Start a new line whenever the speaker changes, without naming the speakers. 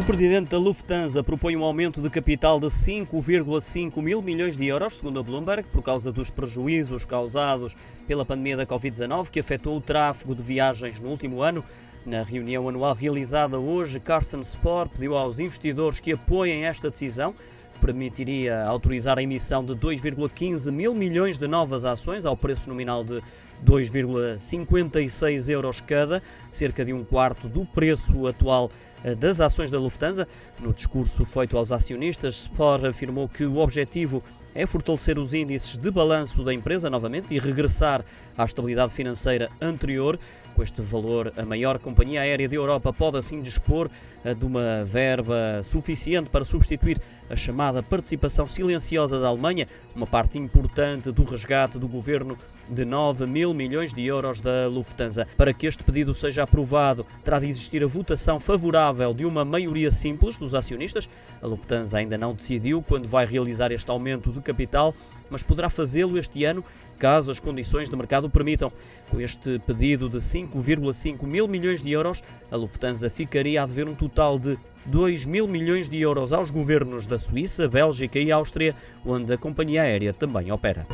O presidente da Lufthansa propõe um aumento de capital de 5,5 mil milhões de euros, segundo a Bloomberg, por causa dos prejuízos causados pela pandemia da Covid-19, que afetou o tráfego de viagens no último ano. Na reunião anual realizada hoje, Carsten Spohr pediu aos investidores que apoiem esta decisão, permitiria autorizar a emissão de 2,15 mil milhões de novas ações ao preço nominal de 2,56 euros cada, cerca de um quarto do preço atual eh, das ações da Lufthansa. No discurso feito aos acionistas, Spor afirmou que o objetivo é fortalecer os índices de balanço da empresa novamente e regressar à estabilidade financeira anterior. Este valor, a maior companhia aérea da Europa pode assim dispor eh, de uma verba suficiente para substituir a chamada participação silenciosa da Alemanha, uma parte importante do resgate do governo de 9 mil milhões de euros da Lufthansa. Para que este pedido seja aprovado, terá de existir a votação favorável de uma maioria simples dos acionistas. A Lufthansa ainda não decidiu quando vai realizar este aumento de capital, mas poderá fazê-lo este ano caso as condições de mercado permitam. Com este pedido de 5,5 mil milhões de euros, a Lufthansa ficaria a dever um total de 2 mil milhões de euros aos governos da Suíça, Bélgica e Áustria, onde a companhia aérea também opera.